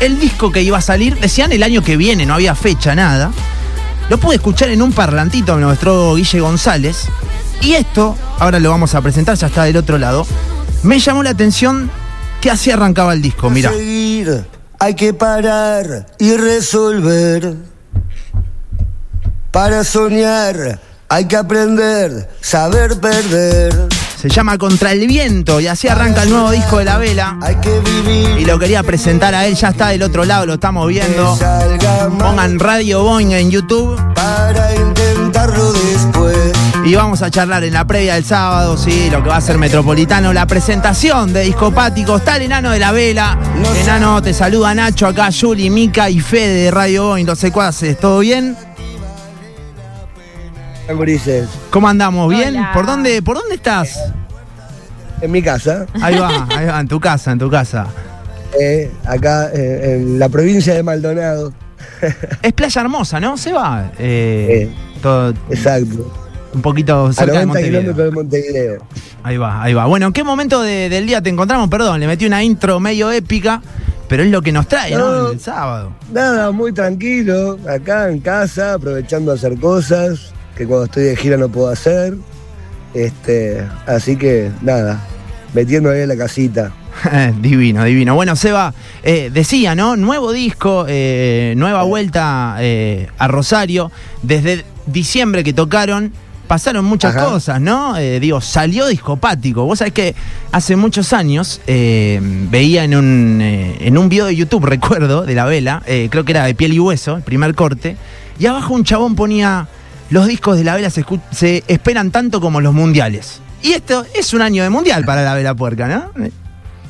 el disco que iba a salir, decían el año que viene, no había fecha, nada. Lo pude escuchar en un parlantito de nuestro Guille González. Y esto, ahora lo vamos a presentar, ya está del otro lado. Me llamó la atención que así arrancaba el disco, mira. Hay que parar y resolver. Para soñar, hay que aprender, saber perder. Se llama Contra el Viento y así arranca el nuevo disco de la vela. Hay que vivir. Y lo quería presentar a él, ya está del otro lado, lo estamos viendo. Pongan Radio Boing en YouTube para intentarlo después. y vamos a charlar en la previa del sábado, sí, lo que va a ser Metropolitano, la presentación de Discopático. Está el enano de la vela. Enano, te saluda Nacho, acá Juli, Mica y Fede de Radio Boing, los secuaces, ¿todo bien? Gurises, ¿Cómo andamos? ¿Bien? Hola. ¿Por dónde, ¿Por dónde estás? en mi casa, Ahí va, ahí va, en tu casa, en tu casa. eh, acá eh, en la provincia de Maldonado. Es Playa Hermosa, ¿no? Se va. Eh, todo Exacto. un poquito A cerca de 90 Montevideo. kilómetros de Montevideo. Ahí va, ahí va. Bueno, ¿en qué momento de- del día te encontramos? Perdón, le metí una intro medio épica, pero es lo que nos trae, ¿no? No. El sábado. Nada, muy tranquilo, acá en casa, aprovechando a hacer cosas que cuando estoy de gira no puedo hacer. Este, así que nada, metiendo ahí en la casita. divino, divino. Bueno, Seba, eh, decía, ¿no? Nuevo disco, eh, nueva vuelta eh, a Rosario. Desde diciembre que tocaron, pasaron muchas Ajá. cosas, ¿no? Digo, salió discopático. Vos sabés que hace muchos años veía en un, en un video de YouTube, recuerdo, de la vela, creo que era de piel y hueso, el primer corte, y abajo un chabón ponía, los discos de la vela se, se esperan tanto como los mundiales. Y esto es un año de mundial para la vela puerca, ¿no?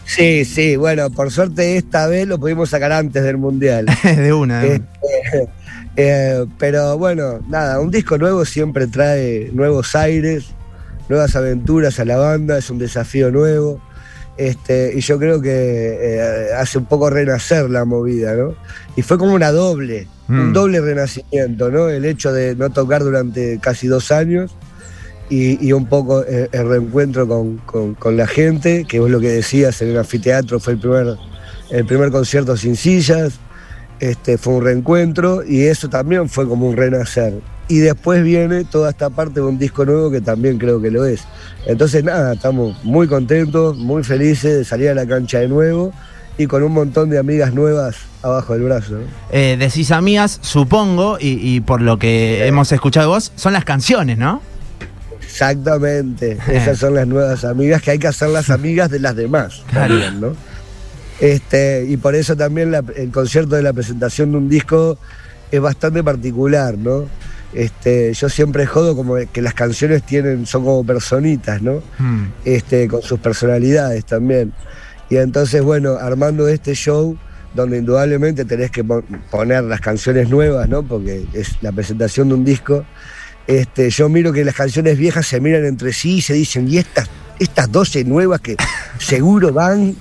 Sí, sí, bueno, por suerte esta vez lo pudimos sacar antes del Mundial. de una. de una. Este, eh, pero bueno, nada, un disco nuevo siempre trae nuevos aires, nuevas aventuras a la banda, es un desafío nuevo. Este, y yo creo que eh, hace un poco renacer la movida, ¿no? Y fue como una doble, Mm. un doble renacimiento, ¿no? El hecho de no tocar durante casi dos años y, y un poco eh, el reencuentro con, con- con la gente, que vos lo que decías en el anfiteatro fue el primer, el primer concierto sin sillas, este, fue un reencuentro y eso también fue como un renacer. Y después viene toda esta parte de un disco nuevo que también creo que lo es. Entonces nada, estamos muy contentos, muy felices de salir a la cancha de nuevo y con un montón de amigas nuevas abajo del brazo. ¿no? Eh, decís amigas, supongo, y, y por lo que hemos escuchado vos, son las canciones, ¿no? Exactamente, esas son las nuevas amigas que hay que hacer las amigas de las demás. Claro. también, ¿no? Este, y por eso también la- el concierto de la presentación de un disco es bastante particular, ¿no? Este, yo siempre jodo como que las canciones tienen, son como personitas, ¿no? Mm. Este, con sus personalidades también. Y entonces, bueno, armando este show, donde indudablemente tenés que pon- poner las canciones nuevas, ¿no? Porque es la presentación de un disco. Este, yo miro que las canciones viejas se miran entre sí y se dicen, y estas, estas 12 nuevas que seguro van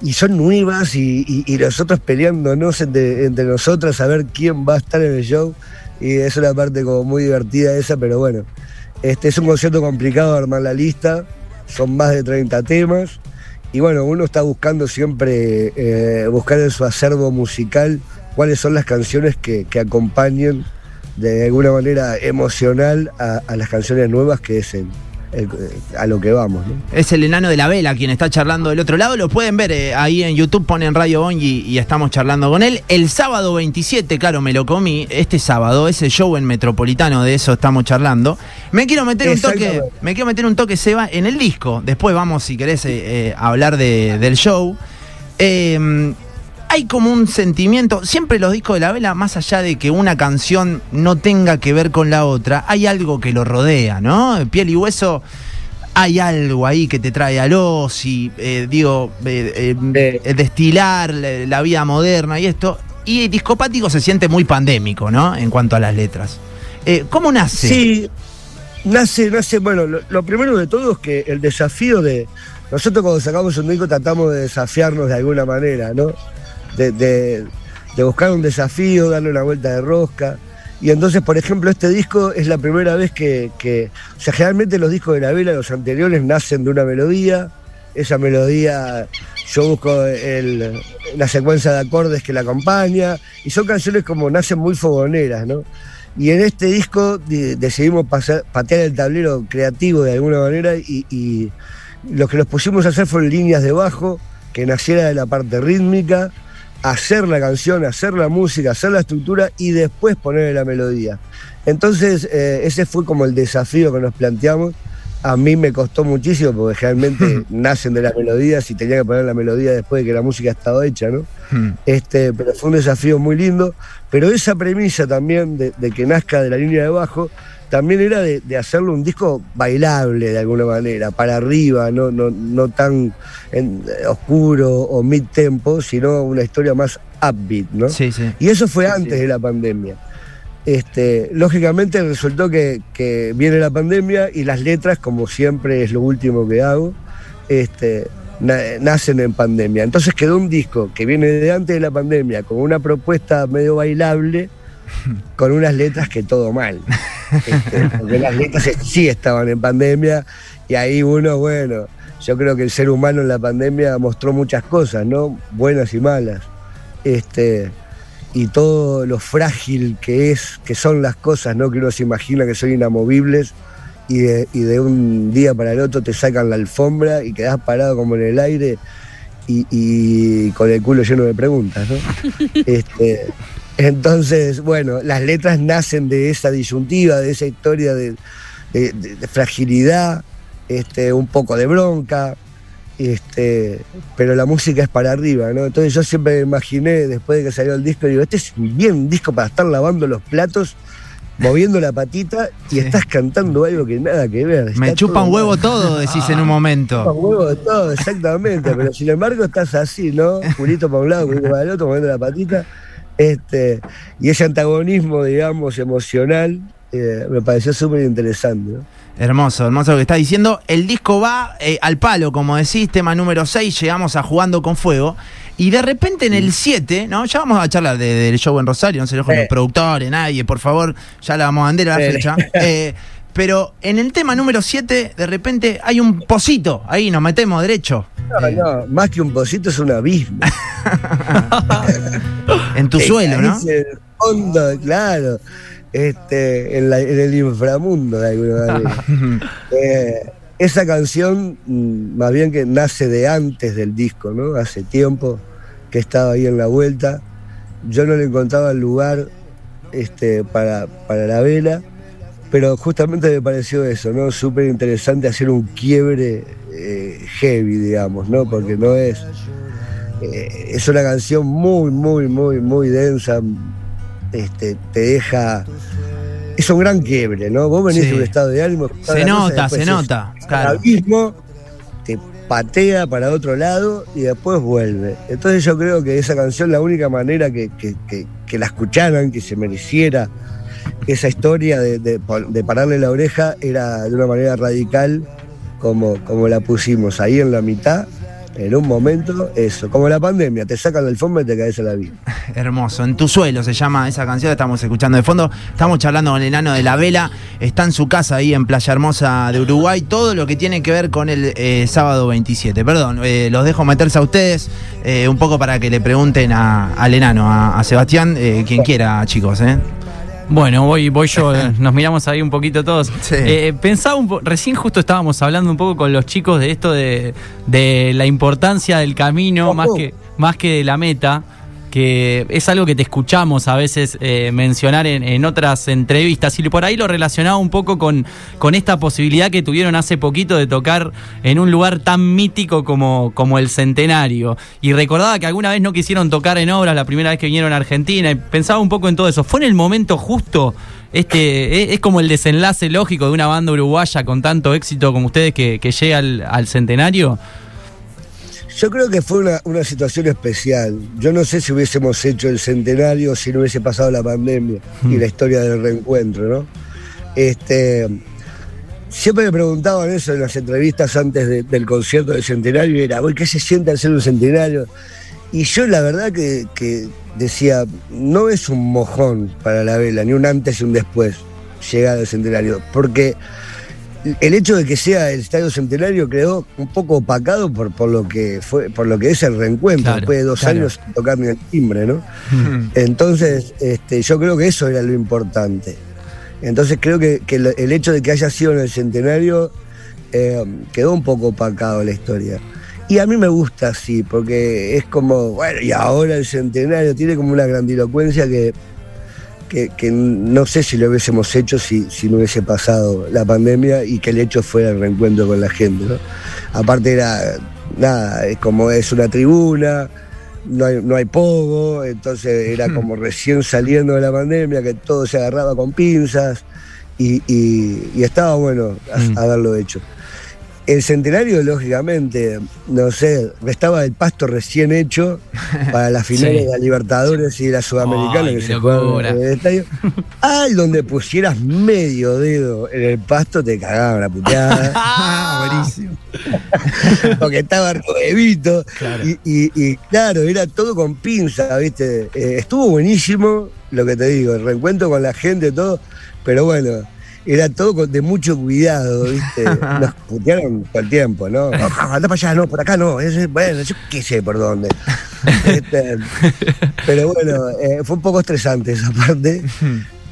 y son nuevas y, y- y nosotros peleándonos entre, entre nosotras a ver quién va a estar en el show. Y es una parte como muy divertida esa, pero bueno, este es un concierto complicado armar la lista, son más de 30 temas. Y bueno, uno está buscando siempre, eh, buscar en su acervo musical cuáles son las canciones que, que acompañen de alguna manera emocional a, a las canciones nuevas, que es el- el- a lo que vamos. ¿no? Es el enano de la vela quien está charlando del otro lado. Lo pueden ver eh, ahí en YouTube, ponen Radio Boing y, estamos charlando con él. El sábado 27, claro, me lo comí. Este sábado, ese show en Metropolitano, de eso estamos charlando. Me quiero meter un toque, me quiero meter un toque, Seba, en el disco. Después vamos, si querés, eh, eh, a hablar de- del show. Eh, hay como un sentimiento, siempre los discos de la vela, más allá de que una canción no tenga que ver con la otra, hay algo que lo rodea, ¿no? Piel y hueso, hay algo ahí que te trae a los y eh, digo, eh, eh, destilar la, la vida moderna y esto. Y discopático se siente muy pandémico, ¿no? En cuanto a las letras. ¿Cómo nace? Sí, nace, nace, bueno, lo, lo primero de todo es que el desafío de. Nosotros cuando sacamos un disco tratamos de desafiarnos de alguna manera, ¿no? De, buscar un desafío, darle una vuelta de rosca. Y entonces, por ejemplo, este disco es la primera vez que, que- o sea, generalmente los discos de la vela, los anteriores, nacen de una melodía, esa melodía yo busco la secuencia de acordes que la acompaña, y son canciones como nacen muy fogoneras, ¿no? Y en este disco decidimos patear el tablero creativo de alguna manera y, lo que nos pusimos a hacer fueron líneas de bajo, que naciera de la parte rítmica, hacer la canción, hacer la música, hacer la estructura y después ponerle la melodía. Entonces, eh, ese fue como el desafío que nos planteamos a mí me costó muchísimo porque generalmente nacen de las melodías y tenía que poner la melodía después de que la música ha estado hecha, ¿no? Hmm. Este, pero fue un desafío muy lindo. Pero esa premisa también de, que nazca de la línea de bajo también era de, hacerlo un disco bailable de alguna manera, para arriba, no, no, no tan oscuro o mid-tempo, sino una historia más upbeat, ¿no? Sí, sí. Y eso fue antes de la pandemia. Este, lógicamente resultó que, viene la pandemia y las letras, como siempre es lo último que hago, este, nacen en pandemia. Entonces quedó un disco que viene de antes de la pandemia, con una propuesta medio bailable, con unas letras que todo mal. Este, porque las letras sí estaban en pandemia y ahí uno, bueno, yo creo que el ser humano en la pandemia mostró muchas cosas, ¿no? Buenas y malas. Este, y todo lo frágil que es, que son las cosas, ¿no? Que uno se imagina que son inamovibles y de, un día para el otro te sacan la alfombra y quedas parado como en el aire y, con el culo lleno de preguntas, ¿no? Este, entonces, bueno, las letras nacen de esa disyuntiva, de esa historia de, fragilidad, este, un poco de bronca, este, pero la música es para arriba, ¿no? Entonces yo siempre me imaginé, después de que salió el disco, digo, este es bien un disco para estar lavando los platos, moviendo la patita y estás cantando algo que nada que ver. me chupan huevo todo, decís en un momento. Chupan huevo de todo, exactamente, pero sin embargo estás así, ¿no? Purito para un lado, purito para el otro, moviendo la patita. Este, y ese antagonismo, digamos, emocional, eh, me pareció súper interesante, ¿no? Hermoso, hermoso lo que está diciendo. El disco va eh, al palo, como decís, tema número 6, llegamos a Jugando con Fuego. Y de repente en el 7, ¿no? Ya vamos a charlar del show en Rosario, no se lo los productores, nadie, por favor, ya la vamos a vender a la fecha. Pero en el tema número 7, de repente hay un pocito, ahí nos metemos derecho. No, eh. no, más que un pocito es un abismo. en tu suelo, ¿no? Hondo, claro este, en, el inframundo de alguna manera. Eh, esa canción, mm, más bien que nace de antes del disco, ¿no? Hace tiempo que estaba ahí en la vuelta. Yo no le encontraba el lugar este, para, para la vela, pero justamente me pareció eso, ¿no? Súper interesante hacer un quiebre eh, heavy, digamos, ¿no? Porque no es. Eh, es una canción muy, muy, muy, muy densa, este, te deja. Es un gran quiebre, ¿no? Vos venís de un estado de ánimo. Se nota, se nota. Claro. mismo te patea para otro lado y después vuelve. Entonces yo creo que esa canción, la única manera que, la escucharan, que se mereciera esa historia de, pararle la oreja, era de una manera radical como, como la pusimos ahí en la mitad en un momento, eso, como la pandemia, te sacan del fondo y te caes a la vida. Hermoso, en tu suelo se llama esa canción, estamos escuchando de fondo, estamos charlando con el enano de la vela, está en su casa ahí en Playa Hermosa de Uruguay, todo lo que tiene que ver con el eh, sábado 27. Perdón, eh, los dejo meterse a ustedes eh, un poco para que le pregunten al enano, a, a Sebastián, quien quiera, chicos. ¿eh? Bueno, voy, voy yo, nos miramos ahí un poquito todos. Eh, pensaba un recién justo estábamos hablando un poco con los chicos de esto de, de la importancia del camino más que, más que de la meta que es algo que te escuchamos a veces eh, mencionar en, otras entrevistas y por ahí lo relacionaba un poco con, con esta posibilidad que tuvieron hace poquito de tocar en un lugar tan mítico como, como el Centenario. Y recordaba que alguna vez no quisieron tocar en obras la primera vez que vinieron a Argentina y pensaba un poco en todo eso. ¿Fue en el momento justo? Este, es, como el desenlace lógico de una banda uruguaya con tanto éxito como ustedes que, llega al centenario. Yo creo que fue una, situación especial. Yo no sé si hubiésemos hecho el centenario si no hubiese pasado la pandemia y mm. la historia del reencuentro, ¿no? Este, siempre me preguntaban eso en las entrevistas antes del concierto del centenario y era, ¿qué se siente hacer un centenario? Y yo la verdad que, que, decía, no es un mojón para la vela, ni un antes y un después llegar al centenario, porque el hecho de que sea el Estadio Centenario quedó un poco opacado por, por lo que fue, por lo que es el reencuentro, después de dos años sin tocar ni el timbre, ¿no? Entonces, este, yo creo que eso era lo importante. Entonces creo que, el hecho de que haya sido en el centenario eh, quedó un poco opacado la historia. Y a mí me gusta así, porque es como, bueno, y ahora el centenario tiene como una grandilocuencia que que, no sé si lo hubiésemos hecho si, no hubiese pasado la pandemia y que el hecho fuera el reencuentro con la gente. Aparte era, nada, es como es una tribuna, no hay, no hay pogo, entonces era como recién saliendo de la pandemia, que todo se agarraba con pinzas y, estaba bueno haberlo hecho. El centenario, lógicamente, no sé, estaba el pasto recién hecho para las finales de la Libertadores y de la Sudamericana que se jugaban en el estadio. Ay, donde pusieras medio dedo en el pasto te cagaban la puteada. Buenísimo. Porque estaba nuevito. Y, claro, era todo con pinza, ¿viste? Eh, estuvo buenísimo, lo que te digo, el reencuentro con la gente, todo. Pero bueno, era todo de mucho cuidado, ¿viste? Nos putearon todo el tiempo, ¿no? Anda para allá, no, por acá no. bueno, yo qué sé por dónde. Este, pero bueno, eh, fue un poco estresante esa parte.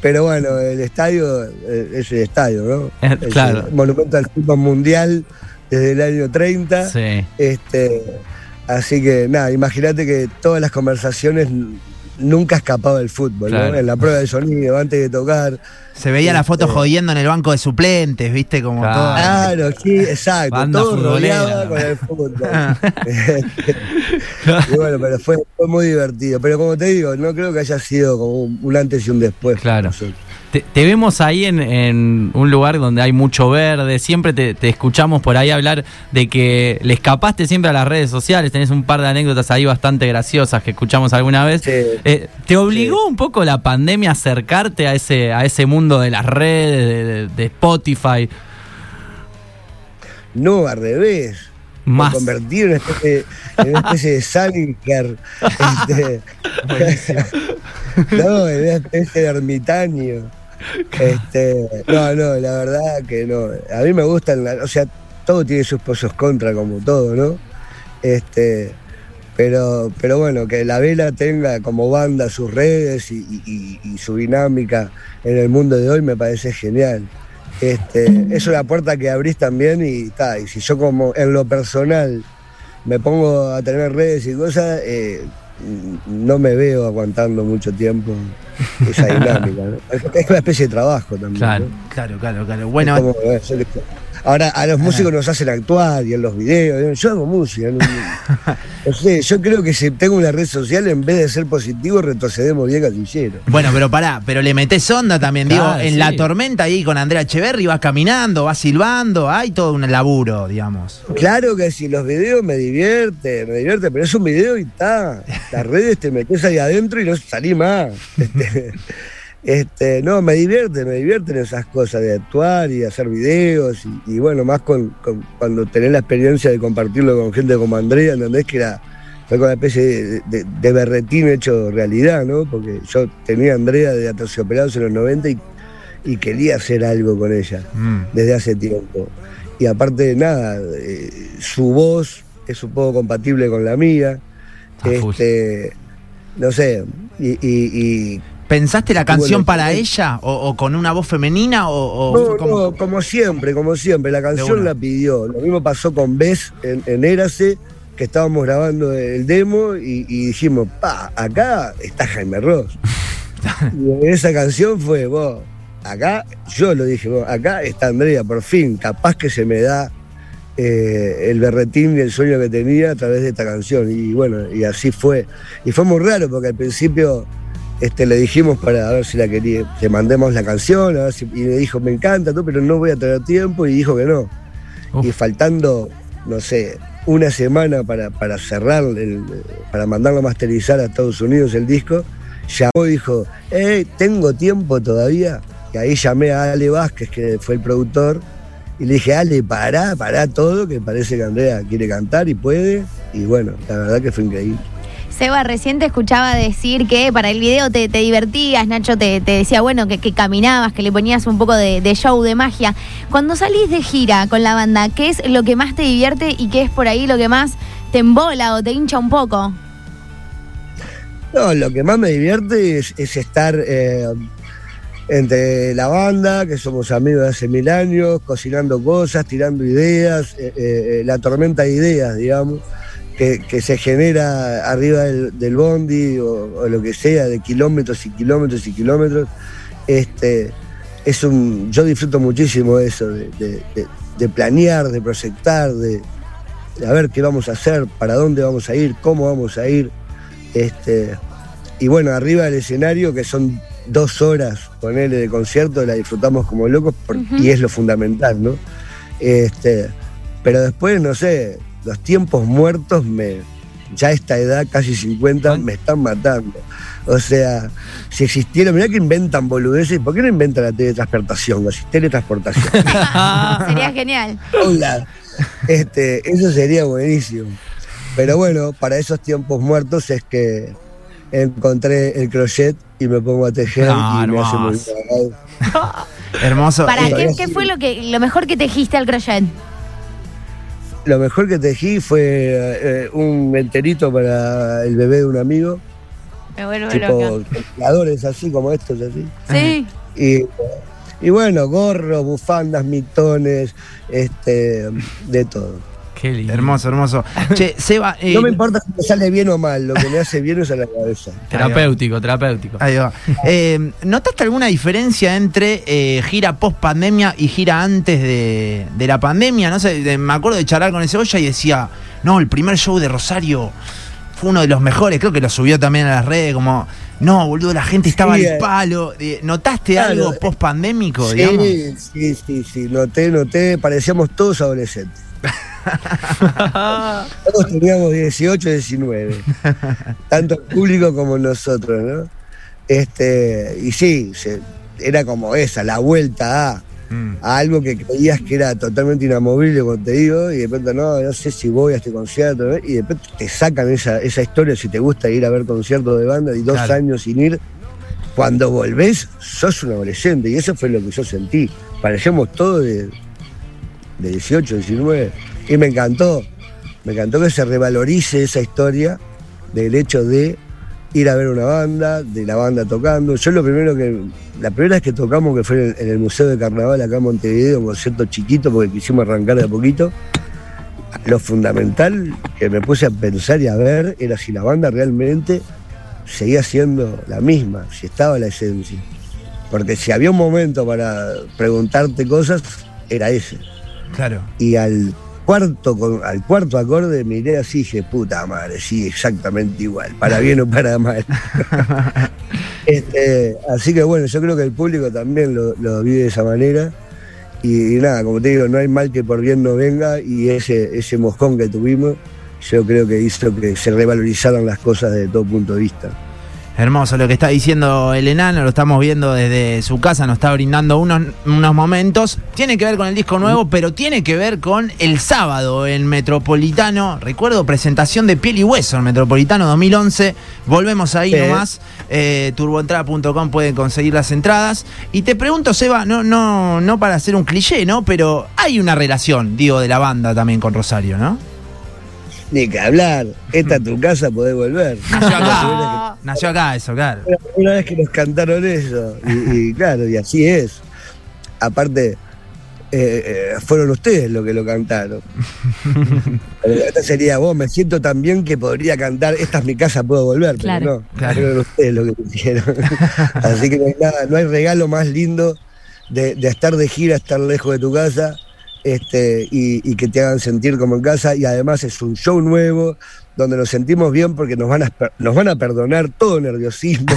Pero bueno, el estadio eh, es el estadio, ¿no? Eh, claro. El monumento al fútbol mundial desde el año 30. Sí. Este, así que nada, imagínate que todas las conversaciones nunca escapaba del fútbol, ¿no? En la prueba de sonido, antes de tocar. Se veía la foto este, jodiendo en el banco de suplentes, ¿viste? Como claro. todo. Claro, sí, exacto. todo rodeado con el fútbol. y bueno, pero fue, fue, muy divertido. Pero como te digo, no creo que haya sido como un, antes y un después. Claro. Te, vemos ahí en, un lugar donde hay mucho verde, siempre te, escuchamos por ahí hablar de que le escapaste siempre a las redes sociales, tenés un par de anécdotas ahí bastante graciosas que escuchamos alguna vez. Eh, ¿Te obligó un poco la pandemia a acercarte a ese, a ese mundo de las redes, de, Spotify? No, al revés. Más. Me convertí en una especie, en una especie de Salinger. este, no, en una especie de ermitaño. Este, no, no, la verdad que no. A mí me gustan, o sea, todo tiene sus pozos contra, como todo, ¿no? Este, pero, pero bueno, que la vela tenga como banda sus redes y, su dinámica en el mundo de hoy me parece genial. Este, es una puerta que abrís también y, está y si yo como en lo personal me pongo a tener redes y cosas, eh, no me veo aguantando mucho tiempo esa dinámica. Es una especie de trabajo también. Claro, claro, claro, claro. Bueno, Ahora a los músicos nos hacen actuar y en los videos. Yo hago música. No, sé, yo creo que si tengo una red social, en vez de ser positivo, retrocedemos bien gatillero. Bueno, pero pará, pero le metés onda también, digo, en la tormenta ahí con Andrea Echeverry vas caminando, vas silbando, hay todo un laburo, digamos. Claro que si los videos me divierte, me divierte, pero es un video y está. Las redes te metes ahí adentro y no salí más. Este, este, no, me divierte, me divierten esas cosas de actuar y hacer videos y, bueno, más con, cuando tenés la experiencia de compartirlo con gente como Andrea, ¿entendés? Que era, fue con una especie de, berretín hecho realidad, ¿no? Porque yo tenía a Andrea de Aterciopelados en los 90 y, y, quería hacer algo con ella mm. desde hace tiempo. Y aparte de nada, eh, su voz es un poco compatible con la mía. Este, no sé, y ¿Pensaste la canción para ella o, con una voz femenina o, como... como siempre, como siempre, la canción la pidió. Lo mismo pasó con Bess en, en Érase, que estábamos grabando el demo y, dijimos, pa, acá está Jaime Ross. y esa canción fue, vos, acá, yo lo dije, vos, acá está Andrea, por fin, capaz que se me da eh, el berretín y el sueño que tenía a través de esta canción. Y bueno, y así fue. Y fue muy raro porque al principio este, le dijimos para ver si la quería, que mandemos la canción, y le dijo, me encanta, pero no voy a tener tiempo, y dijo que no. Y faltando, no sé, una semana para, para cerrar, para mandarlo a masterizar a Estados Unidos el disco, llamó y dijo, hey, tengo tiempo todavía. Y ahí llamé a Ale Vázquez, que fue el productor, y le dije, Ale, pará, pará todo, que parece que Andrea quiere cantar y puede. Y bueno, la verdad que fue increíble. Seba, recién te escuchaba decir que para el video te, divertías, Nacho te, decía, bueno, que, caminabas, que le ponías un poco de, show, de magia. Cuando salís de gira con la banda, ¿qué es lo que más te divierte y qué es por ahí lo que más te embola o te hincha un poco? No, lo que más me divierte es, estar eh, entre la banda, que somos amigos de hace mil años, cocinando cosas, tirando ideas, eh, eh, la tormenta de ideas, digamos que, se genera arriba del, bondi o, lo que sea, de kilómetros y kilómetros y kilómetros, este, es un, yo disfruto muchísimo eso, de, planear, de proyectar, de, a ver qué vamos a hacer, para dónde vamos a ir, cómo vamos a ir. Este, y bueno, arriba del escenario, que son dos horas con él de concierto, la disfrutamos como locos y es lo fundamental, ¿no? Este, pero después, no sé, los tiempos muertos me, ya a esta edad, casi 50, me están matando. O sea, si existiera, mirá que inventan boludeces, ¿por qué no inventan la teletransportación? La teletransportación. sería genial. Hola. Este, eso sería buenísimo. Pero bueno, para esos tiempos muertos es que encontré el crochet y me pongo a tejer y me hace muy Hermoso. ¿Para eh, qué, qué fue lo que lo mejor que tejiste al crochet? Lo mejor que tejí fue eh, un enterito para el bebé de un amigo. Me vuelvo tipo ventiladores así como estos así. Sí. Y, bueno, gorros, bufandas, mitones, este, de todo. Hermoso, hermoso. Che, Seba. Eh, no me importa si me sale bien o mal, lo que me hace bien es a la cabeza. Terapéutico, terapéutico. Ahí va. Eh, ¿Notaste alguna diferencia entre eh, gira post pandemia y gira antes de, la pandemia? No sé, me acuerdo de charlar con ese olla y decía, no, el primer show de Rosario fue uno de los mejores, creo que lo subió también a las redes, como, no, boludo, la gente estaba al palo. ¿Notaste algo post pandémico, sí, Sí, sí, sí, noté, noté, parecíamos todos adolescentes. Todos teníamos 18, 19. Tanto el público como nosotros, ¿no? Este, y sí, era como esa, la vuelta mm. a, algo que creías que era totalmente inamovible, como te digo, y de pronto no, no sé si voy a este concierto, y de pronto te sacan esa, esa historia si te gusta ir a ver conciertos de banda y dos años sin ir. Cuando volvés, sos un adolescente, y eso fue lo que yo sentí. Parecíamos todos de, de 18, 19. Y me encantó, me encantó que se revalorice esa historia del hecho de ir a ver una banda, de la banda tocando. Yo lo primero que, la primera vez que tocamos, que fue en el Museo de Carnaval acá en Montevideo, un concierto chiquito porque quisimos arrancar de a poquito, lo fundamental que me puse a pensar y a ver era si la banda realmente seguía siendo la misma, si estaba la esencia. Porque si había un momento para preguntarte cosas, era ese. Claro. Y al cuarto, al cuarto acorde miré así y dije, puta madre, sí, exactamente igual, para bien o para mal. Este, así que bueno, yo creo que el público también lo, vive de esa manera. Y, nada, como te digo, no hay mal que por bien no venga y ese, ese moscón que tuvimos, yo creo que hizo que se revalorizaran las cosas desde todo punto de vista. Hermoso lo que está diciendo el enano, lo estamos viendo desde su casa, nos está brindando unos, unos momentos. Tiene que ver con el disco nuevo, pero tiene que ver con el sábado en Metropolitano. Recuerdo presentación de Piel y Hueso en Metropolitano 2011. Volvemos ahí nomás. Eh, turboentrada.com pueden conseguir las entradas. Y te pregunto, Seba, no, no, no para hacer un cliché, ¿no? Pero hay una relación, digo, de la banda también con Rosario, ¿no? Ni que hablar. Esta es tu casa, podés volver. Nació acá. Nació acá eso, claro. Una vez que nos cantaron eso. Y, claro, y así es. Aparte, eh, eh, fueron ustedes los que lo cantaron. esta sería vos, me siento tan bien que podría cantar Esta es mi casa, puedo volver. Pero no, fueron ustedes los que hicieron. así que no hay nada, no hay regalo más lindo de, de estar de gira, estar lejos de tu casa este, y, que te hagan sentir como en casa. Y además es un show nuevo donde nos sentimos bien porque nos van a, nos van a perdonar todo nerviosismo,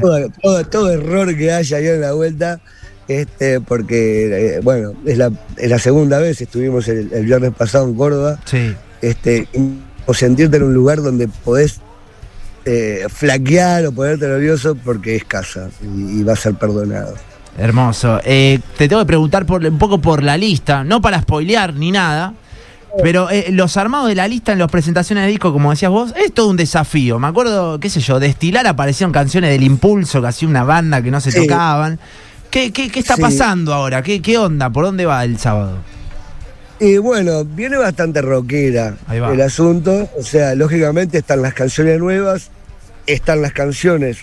todo, error que haya ahí en la vuelta. Este, porque, eh, bueno, es la, es la, segunda vez, estuvimos el, viernes pasado en Córdoba. Sí. Este, o sentirte en un lugar donde podés eh, flaquear o ponerte nervioso porque es casa y va a ser perdonado. Hermoso. Eh, te tengo que preguntar por, un poco por la lista, no para spoilear ni nada, Pero eh, los armados de la lista en las presentaciones de disco, como decías vos, es todo un desafío. Me acuerdo, qué sé yo, de estilar aparecieron canciones del Impulso, que hacía una banda que no se tocaban. ¿Qué, qué, qué está pasando ahora? ¿Qué, ¿Qué onda? ¿Por dónde va el sábado? Y bueno, viene bastante rockera el asunto. O sea, lógicamente están las canciones nuevas, están las canciones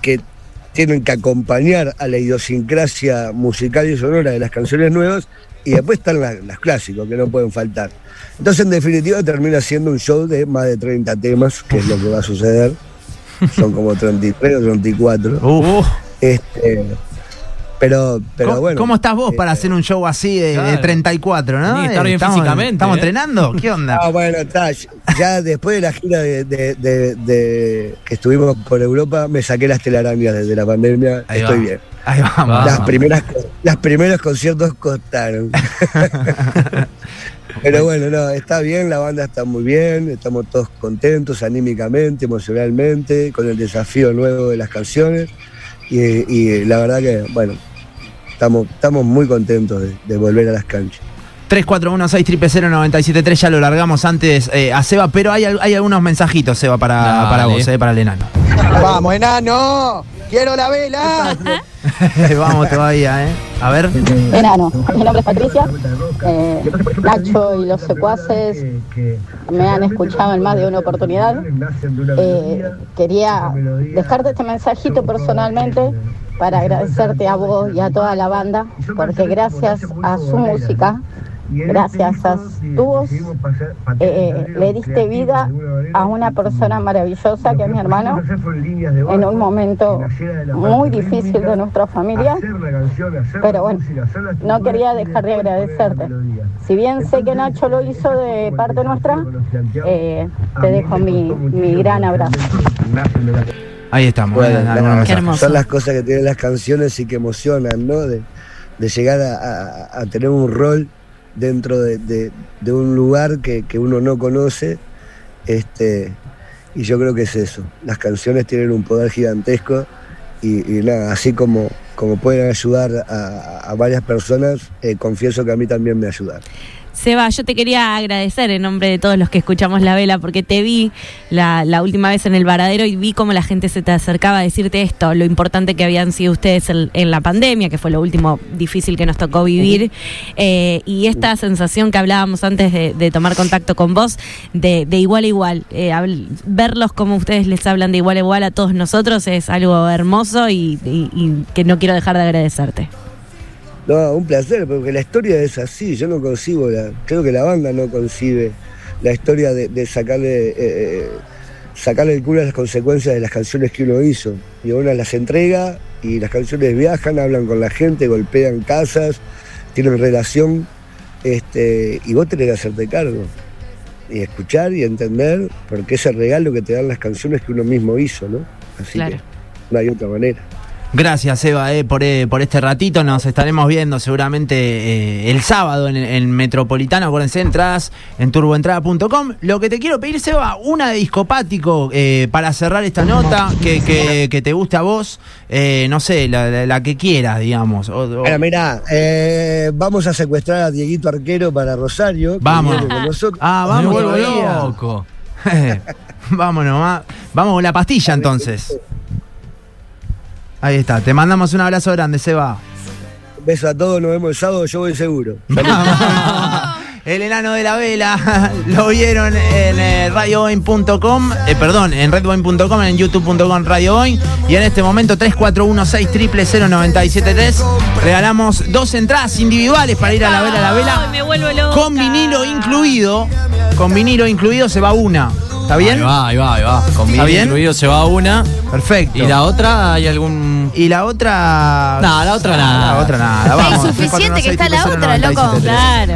que tienen que acompañar a la idiosincrasia musical y sonora de las canciones nuevas, y después están las, clásicos que no pueden faltar. Entonces, en definitiva, termina siendo un show de más de 30 temas, que es lo que va a suceder. Son como 33 o 34. Este, pero, pero ¿Cómo, bueno. ¿Cómo estás vos para hacer un show así de, 34, no? estar bien ¿Estamos, físicamente. ¿Estamos ¿eh? entrenando? ¿Qué onda? Ah, bueno, está. Ya después de la gira de, de- de- de- que estuvimos por Europa, me saqué las telarañas desde la pandemia. Ahí Estoy va. bien. Ahí vamos. Ah. Las primeras, las primeros conciertos costaron. Pero bueno, no, está bien, la banda está muy bien, estamos todos contentos anímicamente, emocionalmente, con el desafío nuevo de las canciones. Y, y la verdad que, bueno, estamos, estamos muy contentos de, de volver a las canchas. 341-600-973, ya lo largamos antes eh, a Seba, pero hay, al- hay algunos mensajitos, Seba, para, Dale. para vos, eh, para el enano. Vamos, enano. Quiero la vela. Vamos todavía, ¿eh? A ver. Enano, mi nombre es Patricia. Eh, Nacho y los secuaces me han escuchado en más de una oportunidad. Eh, quería dejarte este mensajito personalmente para agradecerte a vos y a toda la banda, porque gracias a su música, gracias a tu voz, eh, le diste vida a una persona maravillosa que es mi hermano en un momento muy difícil de nuestra familia. Pero bueno, no quería dejar de agradecerte. Si bien sé que Nacho lo hizo de parte nuestra, eh, te dejo mi, mi gran abrazo. Ahí estamos. Bueno, eh, mensajes. hermoso. son las cosas que tienen las canciones y que emocionan, ¿no? De, de llegar a, a- a tener un rol dentro de, un lugar que, uno no conoce. Este, y yo creo que es eso. Las canciones tienen un poder gigantesco y, nada, así como, como pueden ayudar a, varias personas, eh, confieso que a mí también me ayudaron. Seba, yo te quería agradecer en nombre de todos los que escuchamos la vela, porque te vi la, la última vez en el varadero y vi cómo la gente se te acercaba a decirte esto, lo importante que habían sido ustedes en, la pandemia, que fue lo último difícil que nos tocó vivir, eh, y esta sensación que hablábamos antes de, tomar contacto con vos, de, de igual a igual, eh, verlos como ustedes les hablan de igual a igual a todos nosotros es algo hermoso y que no quiero dejar de agradecerte. No, un placer, porque la historia es así. Yo no concibo, la, creo que la banda no concibe la historia de, de sacarle, eh, eh, sacarle el culo a las consecuencias de las canciones que uno hizo. Y uno las entrega y las canciones viajan, hablan con la gente, golpean casas, tienen relación, este, y vos tenés que hacerte cargo. Y escuchar y entender, porque es el regalo que te dan las canciones que uno mismo hizo, ¿no? Así Claro. que no hay otra manera. Gracias, Eva, eh, por, eh, por este ratito. Nos estaremos viendo seguramente eh, el sábado en, en Metropolitano. Acuérdense, entradas en turboentrada.com. Lo que te quiero pedir, Seba, una de discopático eh, para cerrar esta nota que, que- que te guste a vos. Eh, no sé, la, la- la que quieras, digamos. O- o- Bueno, mirá, eh, vamos a secuestrar a Dieguito Arquero para Rosario. Vamos. con nosotros. Ah, vamos, loco. Vámonos, va- vamos con la pastilla entonces. Ahí está, te mandamos un abrazo grande, Seba. Un beso a todos, nos vemos el sábado, yo voy seguro. El enano de la vela, lo vieron en eh, eh, perdón, en redboing.com, en youtube.com Radio Boing, y en este momento 3416 regalamos dos entradas individuales para ir a la vela a la Ay, vela, me vuelvo loca. con vinilo incluido, con vinilo incluido se va una, ¿está bien? Ahí va, ahí va, ahí va. Con ¿Está bien? incluido se va una. Perfecto. ¿Y la otra hay algún...? Y la otra... No, la otra nada. La otra nada. Está Vamos, insuficiente que está la 3416 otra, loco. Claro.